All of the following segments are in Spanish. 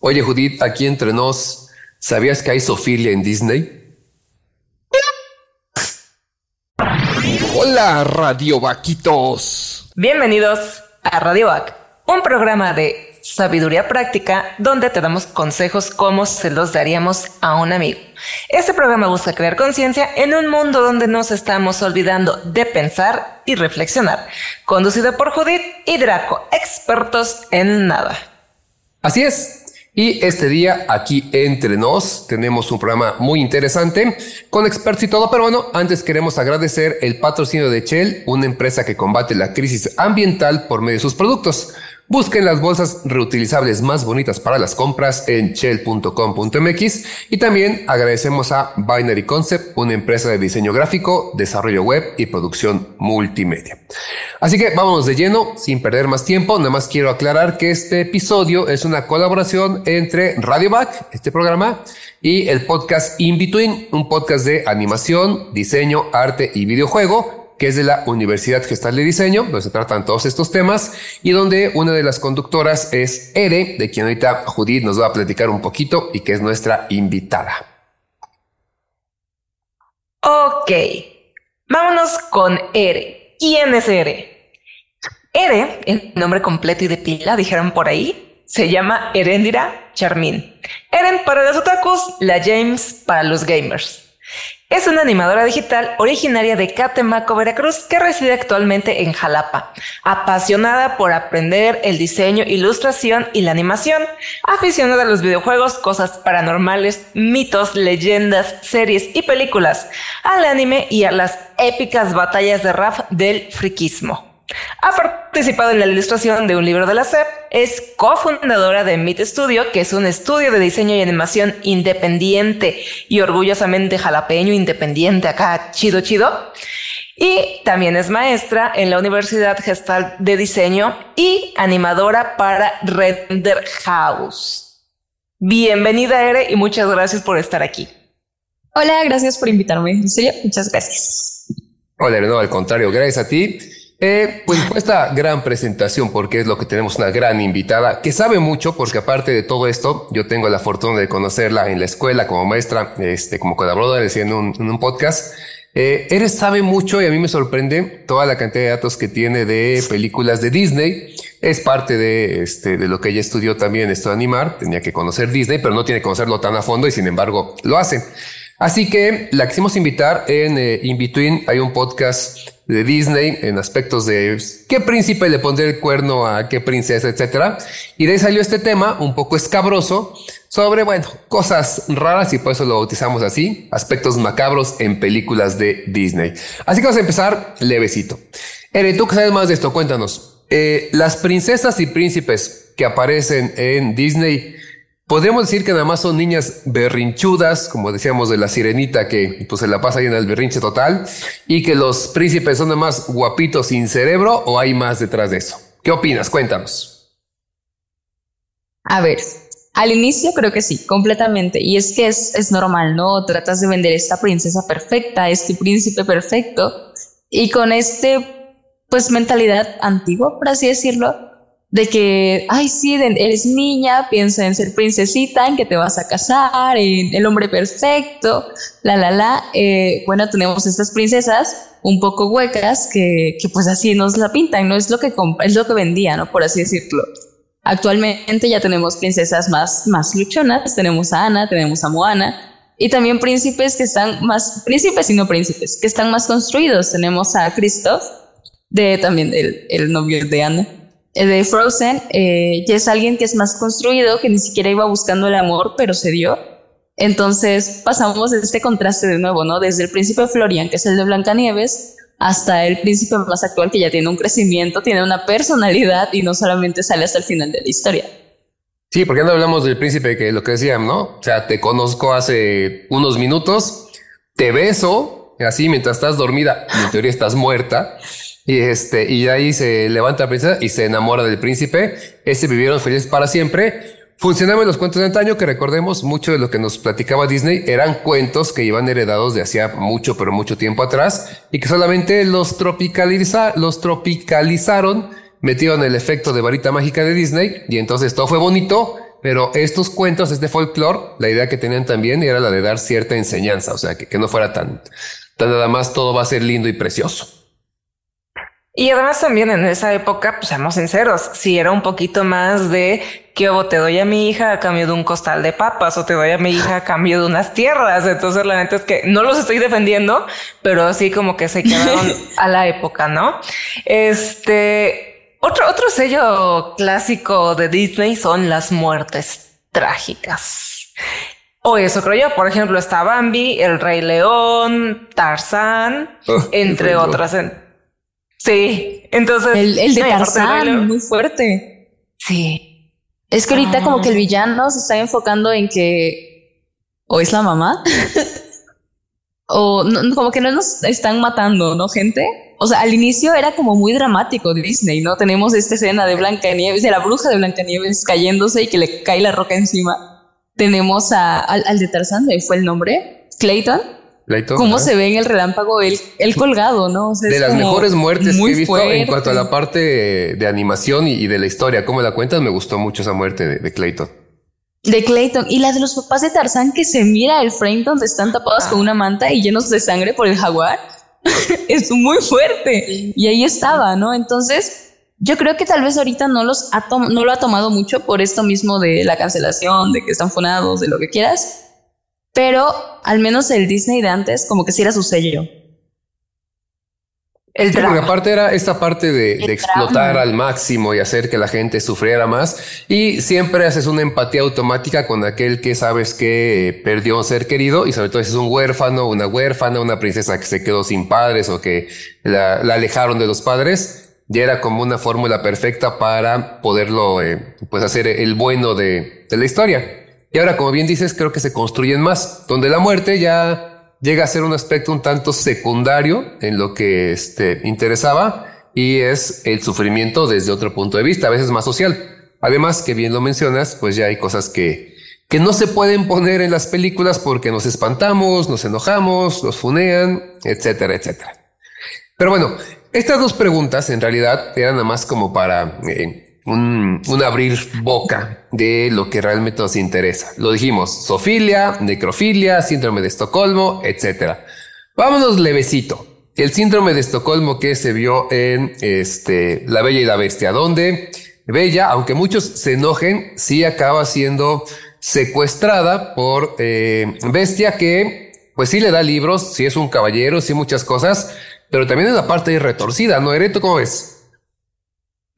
Oye, Judith, aquí entre nos, ¿sabías que hay sofilia en Disney? Hola, Radio Vaquitos. Bienvenidos a Radio Vac, un programa de sabiduría práctica donde te damos consejos como se los daríamos a un amigo. Este programa busca crear conciencia en un mundo donde nos estamos olvidando de pensar y reflexionar. Conducido por Judith y Draco, expertos en nada. Así es, y este día, aquí entre nos, tenemos un programa muy interesante con expertos y todo, pero bueno, antes queremos agradecer el patrocinio de Shell, una empresa que combate la crisis ambiental por medio de sus productos. Busquen las bolsas reutilizables más bonitas para las compras en shell.com.mx y también agradecemos a Binary Concept, una empresa de diseño gráfico, desarrollo web y producción multimedia. Así que vámonos de lleno, sin perder más tiempo, nada más quiero aclarar que este episodio es una colaboración entre Radio Back, este programa, y el podcast In Between, un podcast de animación, diseño, arte y videojuego que es de la Universidad Gestal de Diseño, donde se tratan todos estos temas y donde una de las conductoras es Ere, de quien ahorita Judith nos va a platicar un poquito y que es nuestra invitada. Ok, vámonos con Ere. ¿Quién es Ere? Ere, el nombre completo y de pila, dijeron por ahí, se llama Erendira Charmin. Eren para los otakus, la James para los gamers. Es una animadora digital originaria de Catemaco, Veracruz, que reside actualmente en Jalapa. Apasionada por aprender el diseño, ilustración y la animación. Aficionada a los videojuegos, cosas paranormales, mitos, leyendas, series y películas. Al anime y a las épicas batallas de rap del friquismo. Ha participado en la ilustración de un libro de la SEP, es cofundadora de Meet Studio, que es un estudio de diseño y animación independiente y orgullosamente jalapeño independiente acá, chido chido. Y también es maestra en la Universidad Gestal de Diseño y animadora para Render House. Bienvenida, Ere, y muchas gracias por estar aquí. Hola, gracias por invitarme. En serio, muchas gracias. Hola, no, al contrario, gracias a ti. Eh, pues esta gran presentación, porque es lo que tenemos una gran invitada que sabe mucho, porque aparte de todo esto, yo tengo la fortuna de conocerla en la escuela como maestra, este, como colaboradora, en un, en un podcast. Eh, Eres sabe mucho y a mí me sorprende toda la cantidad de datos que tiene de películas de Disney. Es parte de, este, de lo que ella estudió también, esto de animar. Tenía que conocer Disney, pero no tiene que conocerlo tan a fondo y sin embargo lo hace. Así que la quisimos invitar en eh, In Between. Hay un podcast de Disney en aspectos de qué príncipe le pondría el cuerno a qué princesa, etcétera. Y de ahí salió este tema un poco escabroso sobre, bueno, cosas raras y por eso lo bautizamos así, aspectos macabros en películas de Disney. Así que vamos a empezar levecito. Ere, tú que sabes más de esto, cuéntanos. Eh, las princesas y príncipes que aparecen en Disney, Podríamos decir que nada más son niñas berrinchudas, como decíamos de la sirenita que pues se la pasa ahí en el berrinche total, y que los príncipes son nada más guapitos sin cerebro o hay más detrás de eso. ¿Qué opinas? Cuéntanos. A ver, al inicio creo que sí, completamente. Y es que es, es normal, ¿no? Tratas de vender esta princesa perfecta, este príncipe perfecto, y con este, pues, mentalidad antigua, por así decirlo, de que, ay, sí, eres niña, piensa en ser princesita, en que te vas a casar, en el hombre perfecto, la, la, la. Eh, bueno, tenemos estas princesas un poco huecas que, que, pues así nos la pintan, no es lo que es lo que vendía, ¿no? Por así decirlo. Actualmente ya tenemos princesas más, más luchonas, tenemos a Ana, tenemos a Moana, y también príncipes que están más, príncipes y no príncipes, que están más construidos. Tenemos a Christoph, de también el, el novio de Ana de Frozen eh, ya es alguien que es más construido, que ni siquiera iba buscando el amor, pero se dio. Entonces pasamos este contraste de nuevo, ¿no? Desde el príncipe Florian, que es el de Blancanieves, hasta el príncipe más actual, que ya tiene un crecimiento, tiene una personalidad y no solamente sale hasta el final de la historia. Sí, porque no hablamos del príncipe que lo que decían, ¿no? O sea, te conozco hace unos minutos, te beso, así mientras estás dormida, en teoría estás muerta, y este, y ahí se levanta la princesa y se enamora del príncipe. Este vivieron felices para siempre. Funcionaban los cuentos de antaño, que recordemos, mucho de lo que nos platicaba Disney eran cuentos que iban heredados de hacía mucho, pero mucho tiempo atrás, y que solamente los, tropicaliza, los tropicalizaron metieron el efecto de varita mágica de Disney y entonces todo fue bonito, pero estos cuentos, este folclore, la idea que tenían también era la de dar cierta enseñanza, o sea, que, que no fuera tan, tan nada más todo va a ser lindo y precioso. Y además también en esa época, pues seamos sinceros, si era un poquito más de que o te doy a mi hija a cambio de un costal de papas o te doy a mi hija a cambio de unas tierras. Entonces la neta es que no los estoy defendiendo, pero así como que se quedaron a la época, ¿no? Este, otro, otro sello clásico de Disney son las muertes trágicas. O eso creo yo. Por ejemplo, está Bambi, El Rey León, Tarzán, Oh, entre otras. Sí, entonces El, el de no, Tarzán, muy fuerte. Sí, Es que ahorita como Ah. que el villano se está enfocando en que o es la mamá o no, como que no nos están matando, ¿no, gente? O sea, al inicio era como muy dramático Disney, ¿no? Tenemos esta escena de Blancanieves, de la bruja de Blancanieves cayéndose y que le cae la roca encima. Tenemos a, al, al de Tarzán, ¿me fue el nombre? Clayton. ¿Cómo se ve en el relámpago él, él colgado, ¿no? O sea, De las como mejores muertes que he visto en cuanto a la parte de animación y, y de la historia, cómo la cuentas, me gustó mucho esa muerte de, de Clayton. De Clayton. Y la de los papás de Tarzán que se mira el frame donde están tapados con una manta y llenos de sangre por el jaguar. es muy fuerte. Y ahí estaba, ¿no? Entonces, yo creo que tal vez ahorita no, los ha no lo ha tomado mucho por esto mismo de la cancelación, de que están funados, de lo que quieras. Pero al menos el Disney de antes, como que sí era su sello. el Sí, porque aparte era esta parte de, explotar drama. al máximo y hacer que la gente sufriera más. Y siempre haces una empatía automática con aquel que sabes que perdió un ser querido y sobre todo si es un huérfano, una huérfana, una princesa que se quedó sin padres o que la, la alejaron de los padres. Ya era como una fórmula perfecta para poderlo eh, pues hacer el bueno de, de la historia. Y ahora, como bien dices, creo que se construyen más, donde la muerte ya llega a ser un aspecto un tanto secundario en lo que este, interesaba y es el sufrimiento desde otro punto de vista, a veces más social. Además, que bien lo mencionas, pues ya hay cosas que, que no se pueden poner en las películas porque nos espantamos, nos enojamos, nos funean, etcétera, etcétera. Pero bueno, estas dos preguntas en realidad eran nada más como para eh, un, un abrir boca de lo que realmente nos interesa. Lo dijimos, sofilia, necrofilia, síndrome de Estocolmo, etcétera. Vámonos levecito. El síndrome de Estocolmo que se vio en este, La Bella y la Bestia, donde Bella, aunque muchos se enojen, sí acaba siendo secuestrada por eh, Bestia que pues sí le da libros, sí es un caballero, sí muchas cosas, pero también es la parte retorcida, ¿no, Ereto? ¿Cómo ves?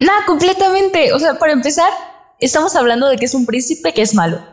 No, completamente. O sea, para empezar, estamos hablando de que es un príncipe que es malo.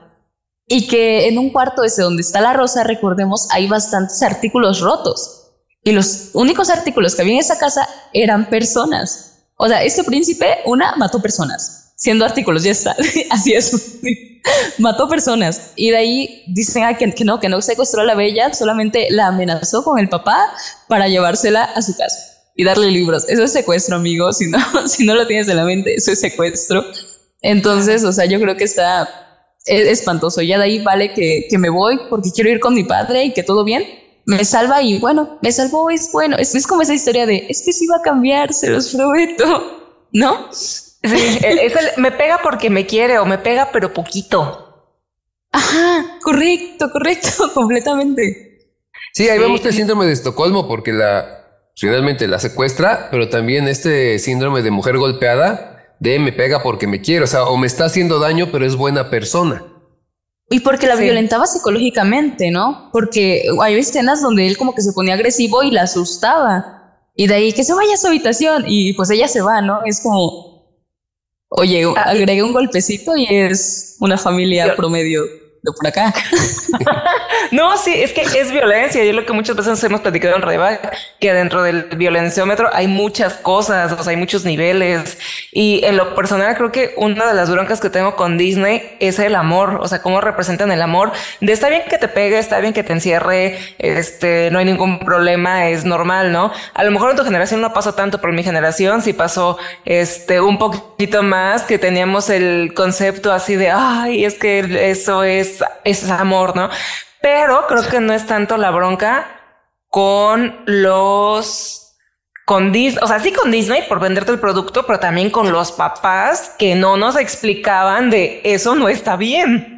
Y que en un cuarto ese donde está la rosa, recordemos, hay bastantes artículos rotos. Y los únicos artículos que había en esa casa eran personas. O sea, este príncipe, una, mató personas. Siendo artículos, ya está. Así es. mató personas. Y de ahí dicen ah, que, que no, que no secuestró a la bella, solamente la amenazó con el papá para llevársela a su casa y darle libros. Eso es secuestro, amigo. Si no, si no lo tienes en la mente, eso es secuestro. Entonces, o sea, yo creo que está es espantoso. Ya de ahí vale que, que me voy porque quiero ir con mi padre y que todo bien. Me salva y bueno, me salvó, es bueno. Es, es como esa historia de, es que sí va a cambiar, se los prometo. ¿No? Sí, es el, me pega porque me quiere o me pega pero poquito. Ajá, correcto, correcto, completamente. Sí, ahí Sí. vemos el síndrome de Estocolmo porque la finalmente la secuestra, pero también este síndrome de mujer golpeada de me pega porque me quiere, o sea, o me está haciendo daño, pero es buena persona. Y porque la Sí. violentaba psicológicamente, ¿no? Porque hay escenas donde él como que se ponía agresivo y la asustaba. Y de ahí que se vaya a su habitación y pues ella se va, ¿no? Es como, oye, Ah, agregué un golpecito y es una familia Yo- promedio por acá. No, sí, es que es violencia. Yo lo que muchas veces hemos platicado en Reback, que dentro del violenciómetro hay muchas cosas, hay muchos niveles. Y en lo personal creo que una de las broncas que tengo con Disney es el amor, o sea, cómo representan el amor. De está bien que te pegue, está bien que te encierre, este, no hay ningún problema, es normal, ¿no? A lo mejor en tu generación no pasó tanto, pero en mi generación sí pasó, este, un poquito más que teníamos el concepto así de, ay, es que eso es, es amor, ¿no? Pero creo que no es tanto la bronca con los con Disney, o sea, sí con Disney por venderte el producto, pero también con los papás que no nos explicaban de eso no está bien.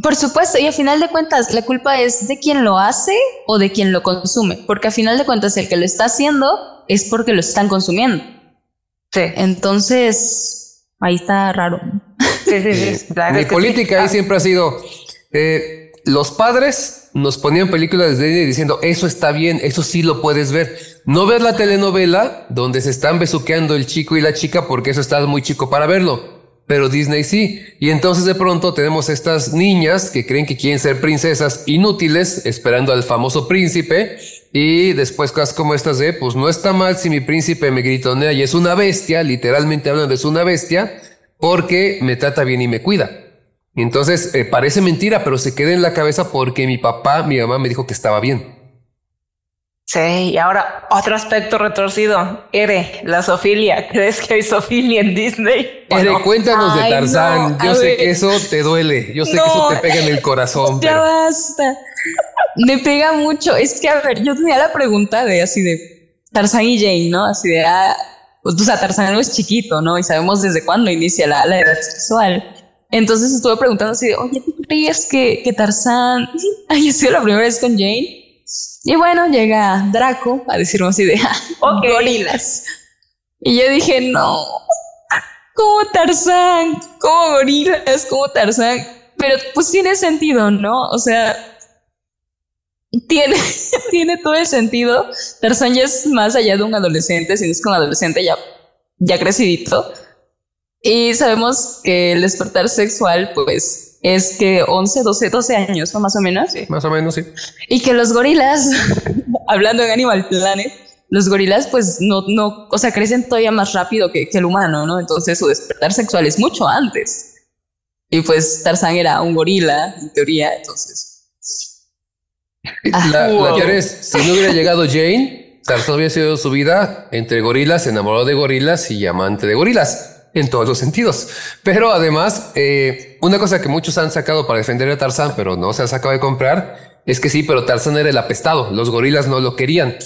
Por supuesto, y a final de cuentas, la culpa es de quien lo hace o de quien lo consume, porque a final de cuentas el que lo está haciendo es porque lo están consumiendo. Sí. Entonces, ahí está raro. Sí, sí, sí. Mi política ahí siempre ha sido, eh, los padres nos ponían películas de Disney diciendo, eso está bien, eso sí lo puedes ver. No ver la telenovela donde se están besuqueando el chico y la chica porque eso está muy chico para verlo pero Disney sí. Y entonces de pronto tenemos estas niñas que creen que quieren ser princesas inútiles, esperando al famoso príncipe. Y después cosas como estas de, pues no está mal si mi príncipe me gritonea y es una bestia, literalmente hablando es una bestia, porque me trata bien y me cuida. Y entonces eh, parece mentira, pero se queda en la cabeza porque mi papá, mi mamá me dijo que estaba bien. Sí, y ahora otro aspecto retorcido. Ere, la sofilia. ¿Crees que hay sofilia en Disney? Ere, cuéntanos de Tarzán. Yo sé que eso te duele. Yo sé que eso te pega en el corazón. Ya basta. Me pega mucho. Es que, a ver, yo tenía la pregunta de así de Tarzán y Jane, ¿no? Así de, ah, pues, o sea, Tarzán no es chiquito, ¿no? Y sabemos desde cuándo inicia la, la edad sexual. Entonces estuve preguntando así de, oye, ¿tú crees que, que Tarzán haya sido la primera vez con Jane? Y bueno, llega Draco a decirnos así de gorilas. Y yo dije, no, como Tarzán, como gorilas, como Tarzán. Pero pues tiene sentido, ¿no? O sea, tiene, tiene todo el sentido. Tarzán ya es más allá de un adolescente, si no es que un adolescente ya, ya crecidito. Y sabemos que el despertar sexual, pues, es que 11, 12, 12 años, ¿no? Más o menos. Sí, más o menos, sí. Y que los gorilas, hablando en Animal Planet, los gorilas pues no, no, o sea, crecen todavía más rápido que, que el humano, ¿no? Entonces su despertar sexual es mucho antes. Y pues Tarzán era un gorila, en teoría, entonces. La, la teoría es, si no hubiera llegado Jane, Tarzán hubiera sido su vida entre gorilas, enamorado de gorilas y amante de gorilas en todos los sentidos. Pero además, eh, una cosa que muchos han sacado para defender a Tarzán, pero no se ha sacado de comprar, es que sí, pero Tarzán era el apestado. Los gorilas no lo querían.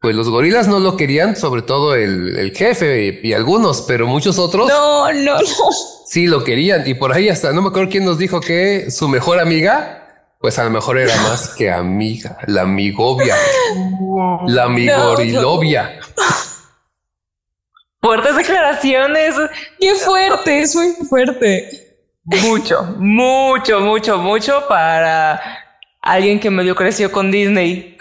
Pues los gorilas no lo querían, sobre todo el, jefe y, algunos, pero muchos otros. No, no, no. Sí lo querían. Y por ahí hasta no me acuerdo quién nos dijo que su mejor amiga, pues a lo mejor era más que amiga, la amigovia, la amigorilovia. Fuertes declaraciones. Qué fuerte, es muy fuerte. Mucho, mucho, mucho, mucho para alguien que medio creció con Disney.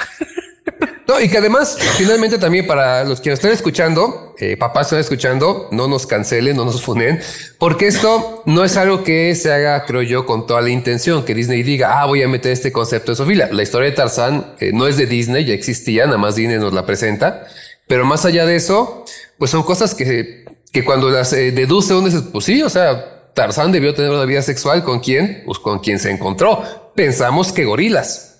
Y que además, finalmente también para los que nos estén escuchando, eh, papás están escuchando, no nos cancelen, no nos funen, porque esto no es algo que se haga, creo yo, con toda la intención, que Disney diga, ah, voy a meter este concepto de Sofía. La historia de Tarzán eh, no es de Disney, ya existía, nada más Disney nos la presenta. Pero más allá de eso, pues son cosas que, que cuando las eh, deduce uno dice, pues sí, o sea, Tarzán debió tener una vida sexual con quién, pues con quien se encontró. Pensamos que gorilas.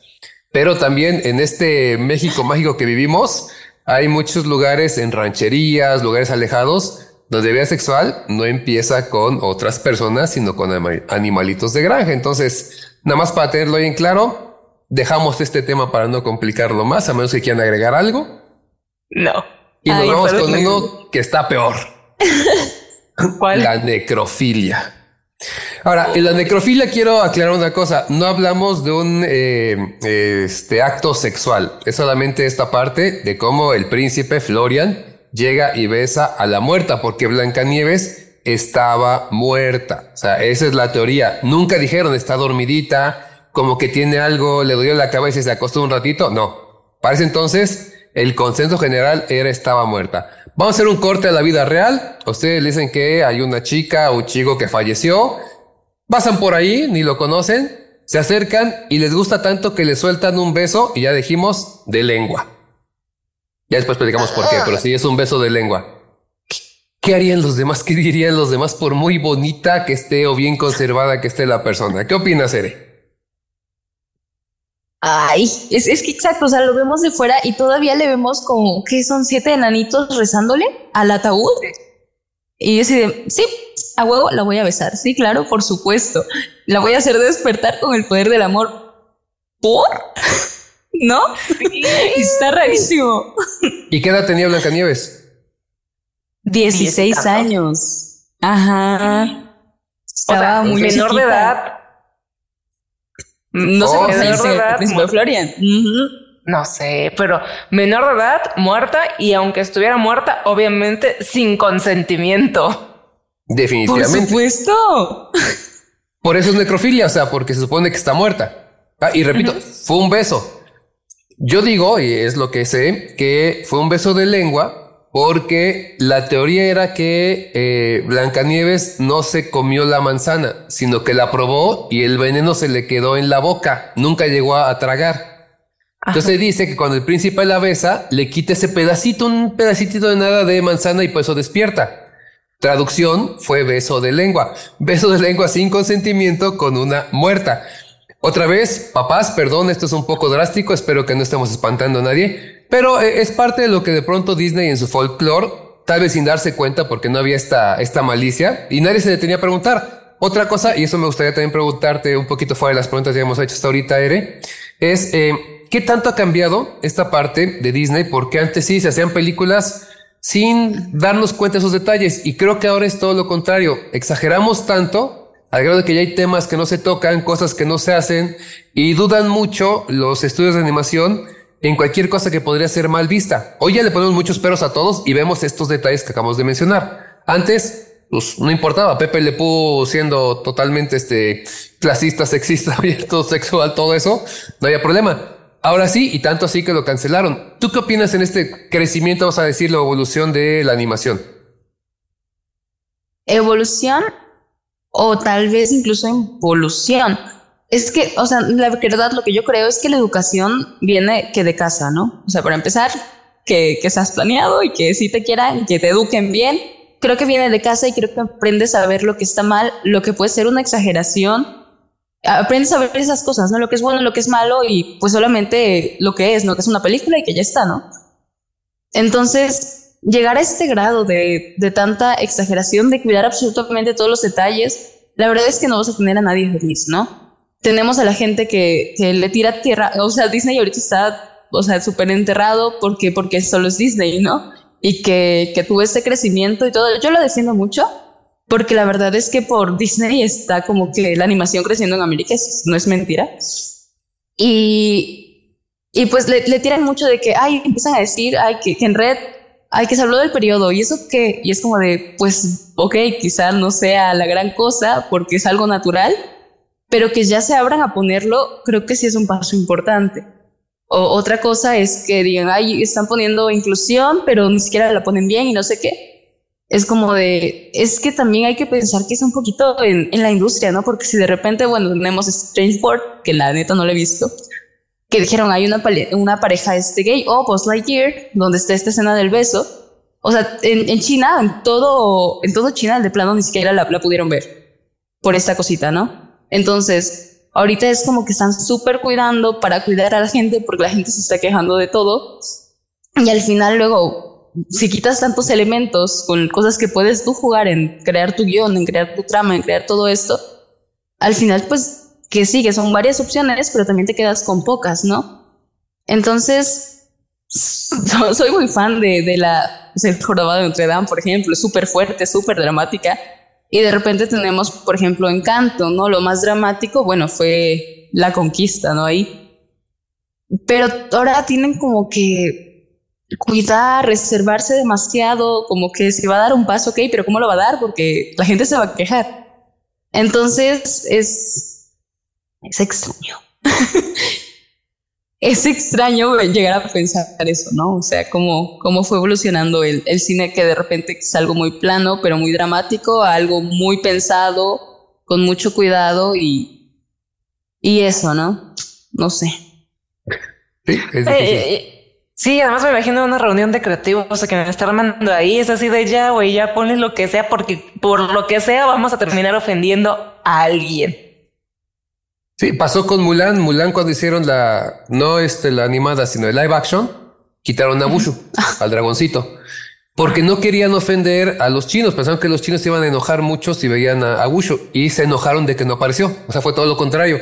Pero también en este México mágico que vivimos, hay muchos lugares en rancherías, lugares alejados, donde vida sexual no empieza con otras personas, sino con animalitos de granja. Entonces, nada más para tenerlo bien claro, dejamos este tema para no complicarlo más, a menos que quieran agregar algo. No. Y nos vamos con uno que está peor. ¿Cuál? La necrofilia. Ahora, en la necrofilia quiero aclarar una cosa. No hablamos de un eh, este acto sexual. Es solamente esta parte de cómo el príncipe Florian llega y besa a la muerta, porque Blancanieves estaba muerta. O sea, esa es la teoría. Nunca dijeron está dormidita, como que tiene algo, le dolió la cabeza y se acostó un ratito. No. Parece entonces el consenso general era estaba muerta. Vamos a hacer un corte a la vida real. Ustedes dicen que hay una chica o un chico que falleció. Pasan por ahí, ni lo conocen, se acercan y les gusta tanto que le sueltan un beso y ya dijimos de lengua. Ya después platicamos por qué, pero sí es un beso de lengua. ¿Qué harían los demás? ¿Qué dirían los demás por muy bonita que esté o bien conservada que esté la persona? ¿Qué opinas, Ere? Ay, es, es que exacto, o sea, lo vemos de fuera y todavía le vemos como que son siete enanitos rezándole al ataúd. Y yo de, sí, a huevo la voy a besar. Sí, claro, por supuesto. La voy a hacer despertar con el poder del amor. ¿Por? ¿No? Está rarísimo. ¿Y qué edad tenía Blancanieves? 16 años. Ajá. Estaba muy menor de edad. No sé oh, qué menor de edad. Florian. No sé, pero menor de edad, muerta y aunque estuviera muerta, obviamente sin consentimiento. Definitivamente. Por supuesto. Por eso es necrofilia, o sea, porque se supone que está muerta. Ah, y repito, fue un beso. Yo digo, y es lo que sé, que fue un beso de lengua porque la teoría era que eh, Blancanieves no se comió la manzana, sino que la probó y el veneno se le quedó en la boca, nunca llegó a, tragar. Entonces dice que cuando el príncipe la besa, le quita ese pedacito, un pedacito de nada de manzana y por eso despierta. Traducción fue beso de lengua. Beso de lengua sin consentimiento con una muerta. Otra vez, papás, perdón, esto es un poco drástico, espero que no estemos espantando a nadie, pero eh, es parte de lo que de pronto Disney en su folclore, tal vez sin darse cuenta porque no había esta, esta malicia y nadie se detenía a preguntar. Otra cosa, y eso me gustaría también preguntarte un poquito fuera de las preguntas que hemos hecho hasta ahorita, Ere, es eh, qué tanto ha cambiado esta parte de Disney, porque antes sí se hacían películas sin darnos cuenta de esos detalles. Y creo que ahora es todo lo contrario. Exageramos tanto al grado de que ya hay temas que no se tocan, cosas que no se hacen y dudan mucho los estudios de animación en cualquier cosa que podría ser mal vista. Hoy ya le ponemos muchos peros a todos y vemos estos detalles que acabamos de mencionar. Antes, pues no importaba. Pepe Le puso siendo totalmente este clasista, sexista, abierto, sexual, todo eso, no había problema. Ahora sí, y tanto así que lo cancelaron. ¿Tú qué opinas en este crecimiento, vamos a decir, la evolución de la animación? Evolución o tal vez incluso involución. Es que, o sea, la verdad, lo que yo creo es que la educación viene que de casa, ¿no? O sea, para empezar, que, que seas planeado y que si te quieran, que te eduquen bien. Creo que viene de casa y creo que aprendes a ver lo que está mal, lo que puede ser una exageración aprendes a ver esas cosas, ¿no? Lo que es bueno, lo que es malo y pues solamente lo que es, ¿no? Que es una película y que ya está, ¿no? Entonces, llegar a este grado de, de tanta exageración, de cuidar absolutamente todos los detalles, la verdad es que no vas a tener a nadie feliz, ¿no? Tenemos a la gente que, que le tira tierra, o sea, Disney ahorita está, o sea, súper enterrado porque, porque solo es Disney, ¿no? Y que, que tuvo este crecimiento y todo. Yo lo defiendo mucho, porque la verdad es que por Disney está como que la animación creciendo en América, no es mentira. Y, y pues le, le, tiran mucho de que, ay, empiezan a decir, ay, que, en Red, ay, que se habló del periodo, y eso que, y es como de, pues, ok, quizá no sea la gran cosa porque es algo natural, pero que ya se abran a ponerlo, creo que sí es un paso importante. O, otra cosa es que digan, ay, están poniendo inclusión, pero ni siquiera la ponen bien y no sé qué es como de, es que también hay que pensar que es un poquito en, en la industria, ¿no? Porque si de repente, bueno, tenemos Strange World, que la neta no lo he visto, que dijeron hay una, una pareja este gay, o Post Lightyear, donde está esta escena del beso. O sea, en, en China, en todo, en todo China, de plano ni siquiera la, la pudieron ver por esta cosita, ¿no? Entonces, ahorita es como que están súper cuidando para cuidar a la gente porque la gente se está quejando de todo. Y al final luego si quitas tantos elementos con cosas que puedes tú jugar en crear tu guion, en crear tu trama, en crear todo esto, al final pues que sí, que son varias opciones, pero también te quedas con pocas, ¿no? Entonces, soy muy fan de, de la el jorobado de Notre Dame, por ejemplo, súper fuerte, súper dramática. Y de repente tenemos, por ejemplo, Encanto, ¿no? Lo más dramático, bueno, fue la conquista, ¿no? Ahí. Pero ahora tienen como que cuidar, reservarse demasiado, como que si va a dar un paso, ok, pero ¿cómo lo va a dar? Porque la gente se va a quejar. Entonces es, es extraño. es extraño llegar a pensar eso, ¿no? O sea, cómo, cómo fue evolucionando el, el cine que de repente es algo muy plano, pero muy dramático, a algo muy pensado, con mucho cuidado y, y eso, ¿no? No sé. Sí, es difícil. Sí, además me imagino una reunión de creativos que me está armando ahí. Es así de ya, güey, ya pones lo que sea, porque por lo que sea vamos a terminar ofendiendo a alguien. Sí, pasó con Mulan. Mulan cuando hicieron la, no este, la animada, sino el live action, quitaron a Bushu, al dragoncito, porque no querían ofender a los chinos. Pensaron que los chinos se iban a enojar mucho si veían a, a y se enojaron de que no apareció. O sea, fue todo lo contrario.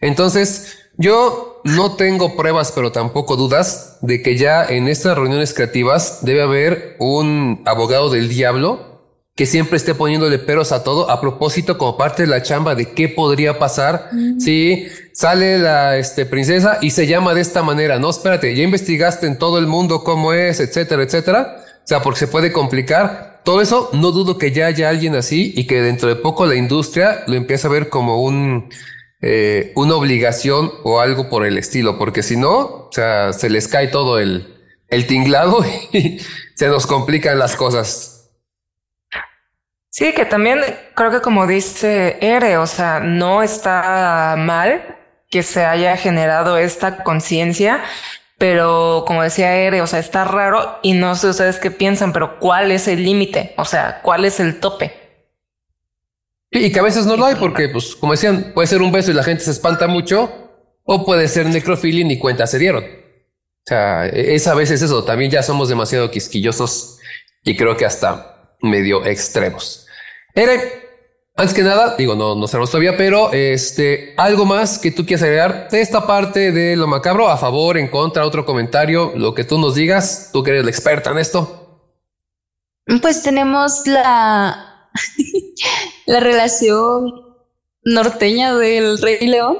Entonces, yo no tengo pruebas, pero tampoco dudas de que ya en estas reuniones creativas debe haber un abogado del diablo que siempre esté poniéndole peros a todo a propósito como parte de la chamba de qué podría pasar si sale la este, princesa y se llama de esta manera. No, espérate, ya investigaste en todo el mundo cómo es, etcétera, etcétera. O sea, porque se puede complicar. Todo eso, no dudo que ya haya alguien así y que dentro de poco la industria lo empiece a ver como un, eh, una obligación o algo por el estilo, porque si no, o sea, se les cae todo el, el tinglado y se nos complican las cosas. Sí, que también creo que como dice Ere, o sea, no está mal que se haya generado esta conciencia, pero como decía Ere, o sea, está raro y no sé ustedes qué piensan, pero ¿cuál es el límite? O sea, ¿cuál es el tope? Y que a veces no lo hay porque, pues, como decían, puede ser un beso y la gente se espanta mucho, o puede ser necrofilia y ni cuenta se dieron. O sea, e-, es a veces eso. También ya somos demasiado quisquillosos y creo que hasta medio extremos. Ere, antes que nada, digo, no, no sabemos todavía, pero este, algo más que tú quieras agregar de esta parte de lo macabro, a favor, en contra, otro comentario, lo que tú nos digas, tú que eres la experta en esto. Pues tenemos la, la relación norteña del Rey León.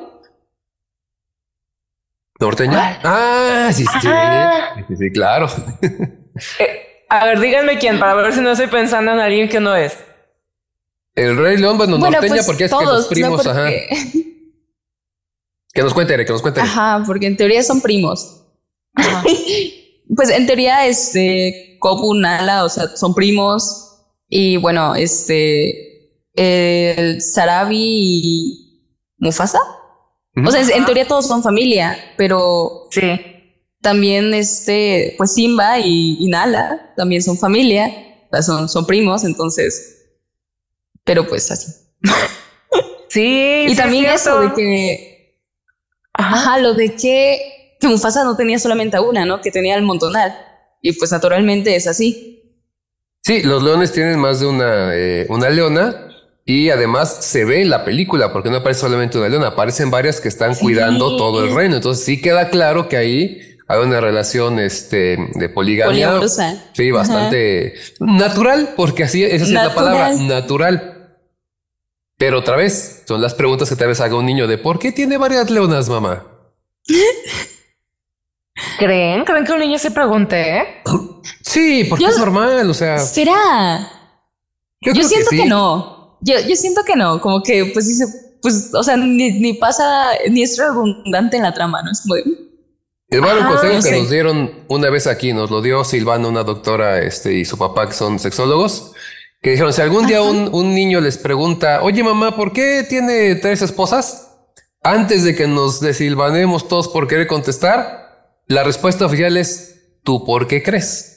¿Norteña? Ah, sí, sí, sí, sí, claro. Eh, a ver, díganme quién, para ver si no estoy pensando en alguien que no es. El Rey León, bueno, norteña pues porque es que los primos, ajá. Que nos cuente, que nos cuente. Ajá, porque en teoría son primos. pues en teoría, este, Kobu, Nala, o sea, son primos. Y bueno, este, el Sarabi y Mufasa. O sea, en teoría todos son familia, pero sí. también este, pues Simba y, Nala también son familia, son, son primos, entonces pero pues así. Sí. y también eso de que, ajá, lo de que, que Mufasa no tenía solamente a una, ¿no? Que tenía el montonal. Y pues naturalmente es así. Sí, los leones tienen más de una, eh, una leona y además se ve en la película, porque no aparece solamente una leona, aparecen varias que están cuidando todo el reino. Entonces sí queda claro que ahí hay una relación este, de poligamia. Sí, bastante natural, porque así esa es la palabra, natural. Pero otra vez, son las preguntas que tal vez haga un niño de ¿por qué tiene varias leonas, mamá? ¿Creen? ¿Creen que un niño se pregunte? Sí, porque es normal, o sea. Será. Yo, siento que, no. Yo, yo, siento que no. Como que, pues dice, pues, o sea, ni, pasa, ni es redundante en la trama, ¿no? Es muy. El bueno consejo que nos dieron una vez aquí, nos lo dio Silvana, una doctora, este, y su papá, que son sexólogos que dijeron, si algún día un, un, niño les pregunta, oye mamá, ¿por qué tiene tres esposas? Antes de que nos desilvanemos todos por querer contestar, la respuesta oficial es, ¿tú por qué crees?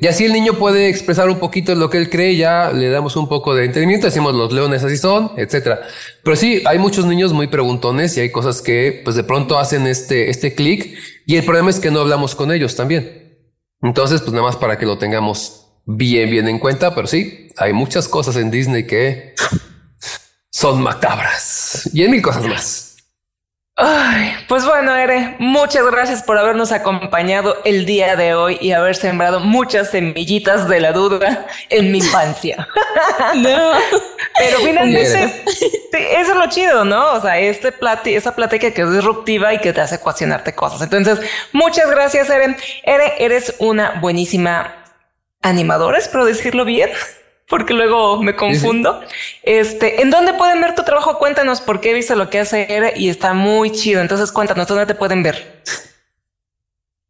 Y así el niño puede expresar un poquito lo que él cree, ya le damos un poco de entendimiento, decimos los leones así son, etcétera. Pero sí, hay muchos niños muy preguntones y hay cosas que pues de pronto hacen este, este clic y el problema es que no hablamos con ellos también. Entonces, pues nada más para que lo tengamos bien, bien en cuenta, pero sí, hay muchas cosas en Disney que son macabras y en mil cosas más. Ay, pues bueno, Ere, muchas gracias por habernos acompañado el día de hoy y haber sembrado muchas semillitas de la duda en mi infancia. no, pero finalmente eso es lo chido, ¿no? O sea, este plati, esa plática que es disruptiva y que te hace cuestionarte cosas. Entonces, muchas gracias, Ere. Ere, eres una buenísima animadores, por decirlo bien, porque luego me confundo. Este, ¿en dónde pueden ver tu trabajo? Cuéntanos porque he visto lo que hace Ere y está muy chido. Entonces cuéntanos dónde te pueden ver.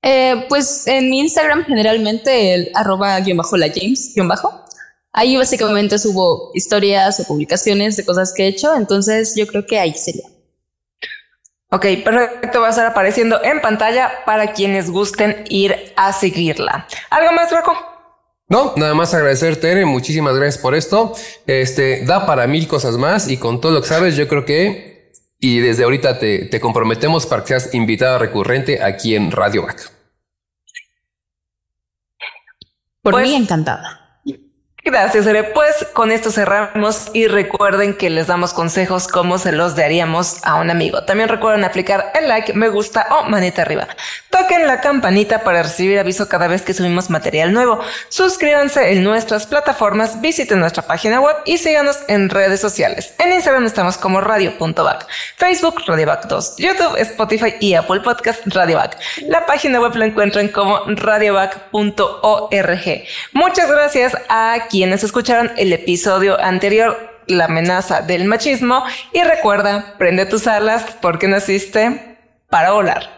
Eh, pues en mi Instagram generalmente el arroba guion bajo la James guion bajo. Ahí básicamente subo historias o publicaciones de cosas que he hecho, entonces yo creo que ahí sería. Ok, perfecto, va a estar apareciendo en pantalla para quienes gusten ir a seguirla. ¿Algo más, Draco? No, nada más agradecerte, Tere, muchísimas gracias por esto. Este da para mil cosas más y con todo lo que sabes, yo creo que y desde ahorita te, te comprometemos para que seas invitada recurrente aquí en Radio Back. Por pues, mí encantada. Gracias, Ere. Pues con esto cerramos y recuerden que les damos consejos como se los daríamos a un amigo. También recuerden aplicar el like, me gusta o manita arriba. Toquen la campanita para recibir aviso cada vez que subimos material nuevo. Suscríbanse en nuestras plataformas, visiten nuestra página web y síganos en redes sociales. En Instagram estamos como radio.back, Facebook radioback 2, YouTube, Spotify y Apple Podcast radioback. La página web la encuentran como radioback.org. Muchas gracias a quienes escucharon el episodio anterior, la amenaza del machismo, y recuerda, prende tus alas porque naciste para volar.